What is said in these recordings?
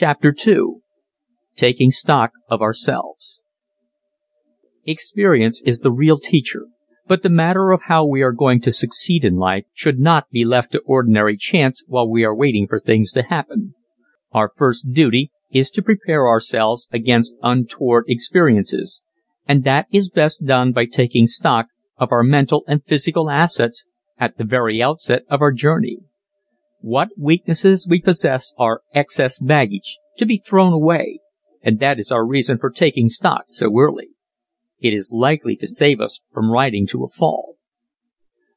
CHAPTER II TAKING STOCK OF OURSELVES Experience is the real teacher, but the matter of how we are going to succeed in life should not be left to ordinary chance while we are waiting for things to happen. Our first duty is to prepare ourselves against untoward experiences, and that is best done by taking stock of our mental and physical assets at the very outset of our journey. What weaknesses we possess are excess baggage, to be thrown away, and that is our reason for taking stock so early. It is likely to save us from riding to a fall.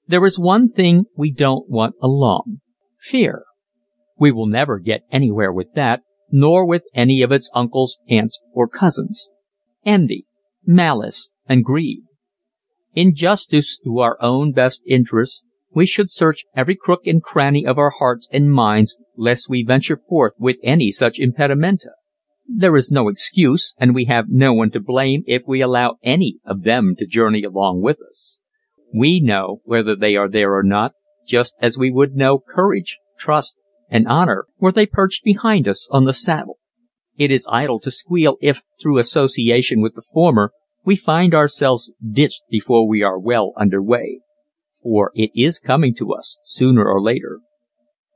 There is one thing we don't want along fear. We will never get anywhere with that, nor with any of its uncles, aunts or cousins. Envy, malice and greed. In justice to our own best interests we should search every crook and cranny of our hearts and minds lest we venture forth with any such impedimenta. There is no excuse and we have no one to blame if we allow any of them to journey along with us. We know whether they are there or not just as we would know courage, trust and honor were they perched behind us on the saddle. It is idle to squeal if, through association with the former, we find ourselves ditched before we are well under way. For it is coming to us, sooner or later.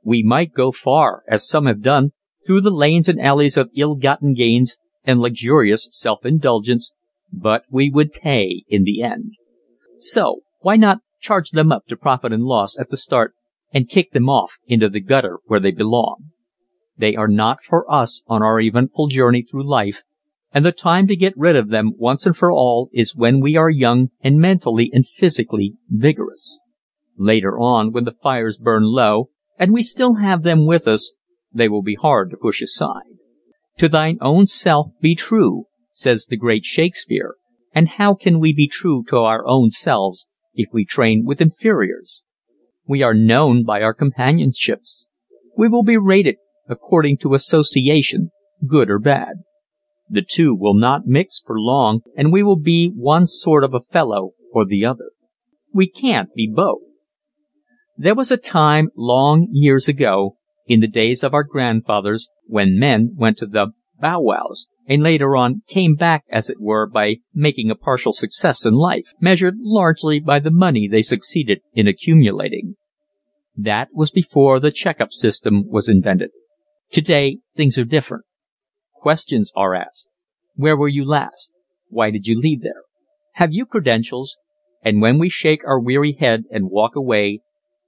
We might go far, as some have done, through the lanes and alleys of ill gotten gains and luxurious self indulgence, but we would pay in the end. So why not charge them up to profit and loss at the start and kick them off into the gutter where they belong? They are not for us on our eventful journey through life, and the time to get rid of them once and for all is when we are young and mentally and physically vigorous. Later on when the fires burn low and we still have them with us, they will be hard to push aside. To thine own self be true, says the great Shakespeare, and how can we be true to our own selves if we train with inferiors? We are known by our companionships. We will be rated according to association, good or bad. The two will not mix for long and we will be one sort of a fellow or the other. We can't be both. There was a time long years ago, in the days of our grandfathers, when men went to the "bow wows" and later on came back as it were by making a partial success in life, measured largely by the money they succeeded in accumulating. That was before the check up system was invented. Today things are different. Questions are asked. Where were you last? Why did you leave there? Have you credentials? And when we shake our weary head and walk away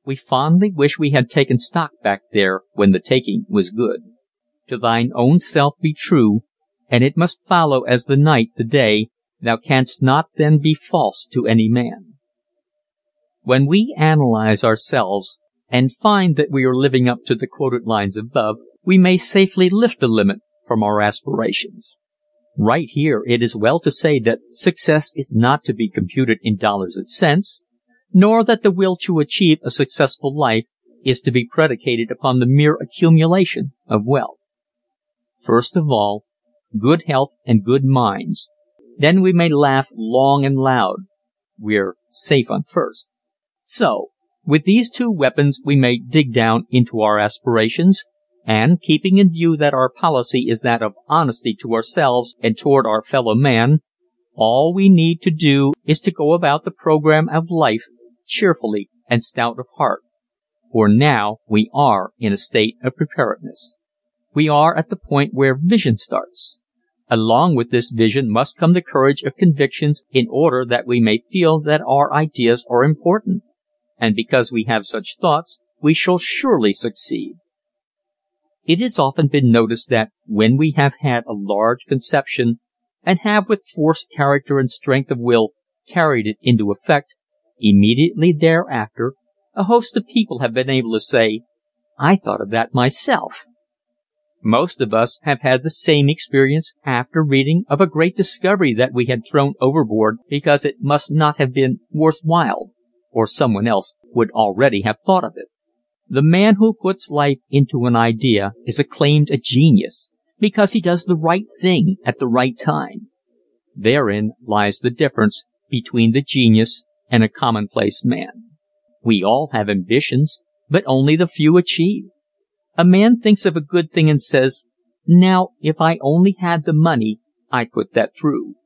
we fondly wish we had taken stock back there when the taking was good. To thine own self be true, and it must follow as the night the day, thou canst not then be false to any man. When we analyze ourselves and find that we are living up to the quoted lines above, we may safely lift the limit from our aspirations. Right here it is well to say that success is not to be computed in dollars and cents, nor that the will to achieve a successful life is to be predicated upon the mere accumulation of wealth. First of all, good health and good minds, then we may laugh long and loud we're safe on first. So, with these two weapons we may dig down into our aspirations and, keeping in view that our policy is that of honesty to ourselves and toward our fellow man, all we need to do is to go about the program of life cheerfully and stout of heart. For now we are in a state of preparedness. We are at the point where vision starts. Along with this vision must come the courage of convictions in order that we may feel that our ideas are important. And because we have such thoughts we shall surely succeed. It has often been noticed that when we have had a large conception and have with force character and strength of will carried it into effect, immediately thereafter a host of people have been able to say, "I thought of that myself." Most of us have had the same experience after reading of a great discovery that we had thrown overboard because it must not have been worth while, or someone else would already have thought of it. The man who puts life into an idea is acclaimed a genius because he does the right thing at the right time. Therein lies the difference between the genius and a commonplace man. We all have ambitions, but only the few achieve. A man thinks of a good thing and says, Now if I only had the money I'd put that through."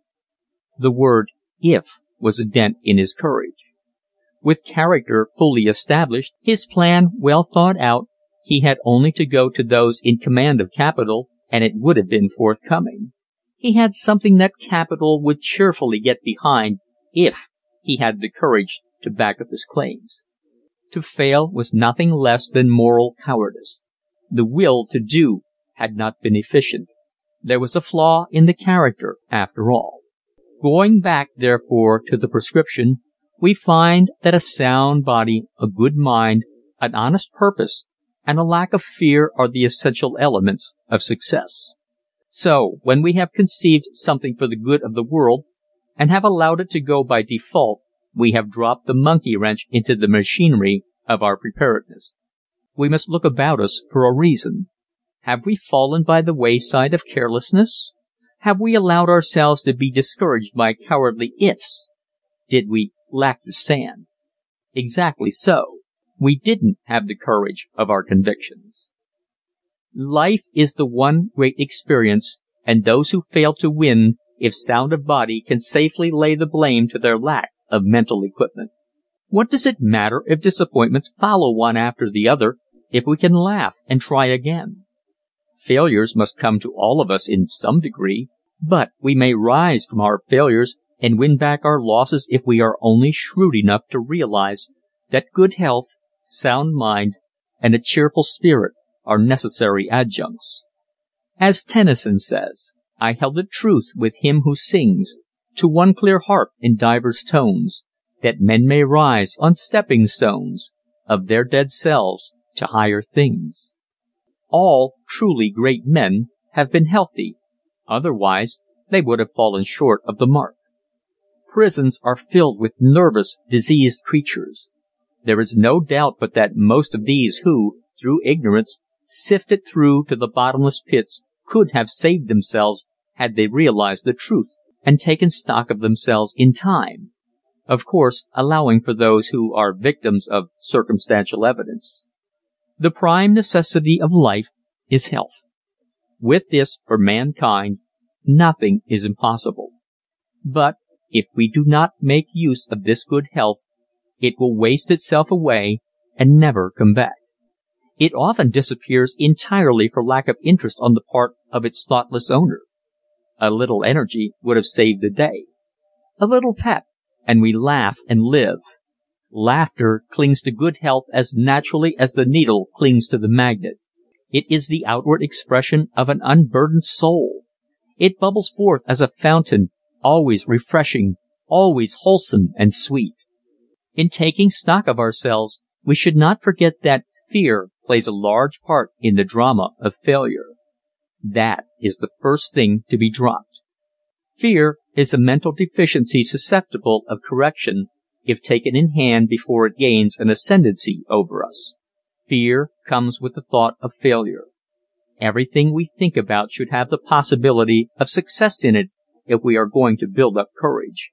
The word "if" was a dent in his courage. With character fully established, his plan well thought out, he had only to go to those in command of capital and it would have been forthcoming. He had something that capital would cheerfully get behind if he had the courage to back up his claims. To fail was nothing less than moral cowardice. The will to do had not been efficient. There was a flaw in the character after all. Going back, therefore, to the prescription, we find that a sound body, a good mind, an honest purpose, and a lack of fear are the essential elements of success. So when we have conceived something for the good of the world and have allowed it to go by default we have dropped the monkey wrench into the machinery of our preparedness. We must look about us for a reason. Have we fallen by the wayside of carelessness? Have we allowed ourselves to be discouraged by cowardly ifs? Did we lack the sand? Exactly so we didn't have the courage of our convictions. Life is the one great experience, and those who fail to win, if sound of body, can safely lay the blame to their lack of mental equipment. What does it matter if disappointments follow one after the other if we can laugh and try again? Failures must come to all of us in some degree, but we may rise from our failures and win back our losses if we are only shrewd enough to realize that good health sound mind, and a cheerful spirit are necessary adjuncts. As Tennyson says, I held a truth with him who sings To one clear harp in divers tones, That men may rise on stepping stones Of their dead selves to higher things. All truly great men have been healthy, otherwise they would have fallen short of the mark. Prisons are filled with nervous, diseased creatures. There is no doubt but that most of these who, through ignorance, sifted through to the bottomless pits could have saved themselves had they realized the truth and taken stock of themselves in time of course allowing for those who are victims of circumstantial evidence. The prime necessity of life is health. With this, for mankind, nothing is impossible. But if we do not make use of this good health it will waste itself away and never come back. It often disappears entirely for lack of interest on the part of its thoughtless owner. A little energy would have saved the day. A little pep and we laugh and live. Laughter clings to good health as naturally as the needle clings to the magnet. It is the outward expression of an unburdened soul. It bubbles forth as a fountain, always refreshing, always wholesome and sweet. In taking stock of ourselves we should not forget that fear plays a large part in the drama of failure. That is the first thing to be dropped. Fear is a mental deficiency susceptible of correction if taken in hand before it gains an ascendancy over us. Fear comes with the thought of failure. Everything we think about should have the possibility of success in it if we are going to build up courage.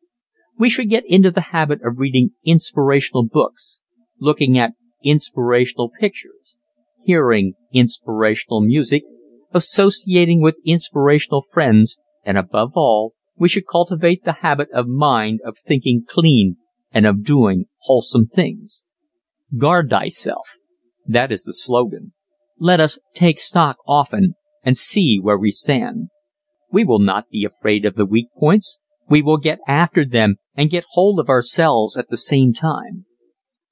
We should get into the habit of reading inspirational books, looking at inspirational pictures, hearing inspirational music, associating with inspirational friends, and above all, we should cultivate the habit of mind of thinking clean and of doing wholesome things. Guard thyself. That is the slogan. Let us take stock often and see where we stand. We will not be afraid of the weak points we will get after them and get hold of ourselves at the same time.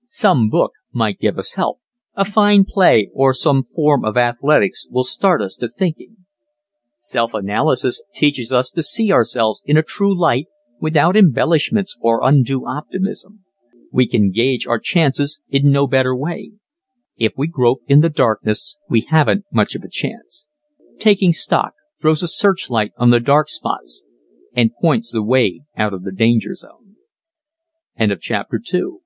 Some book might give us help a fine play or some form of athletics will start us to thinking. Self analysis teaches us to see ourselves in a true light without embellishments or undue optimism. We can gauge our chances in no better way. If we grope in the darkness we haven't much of a chance. Taking stock throws a searchlight on the dark spots and points the way out of the danger zone. End of chapter 2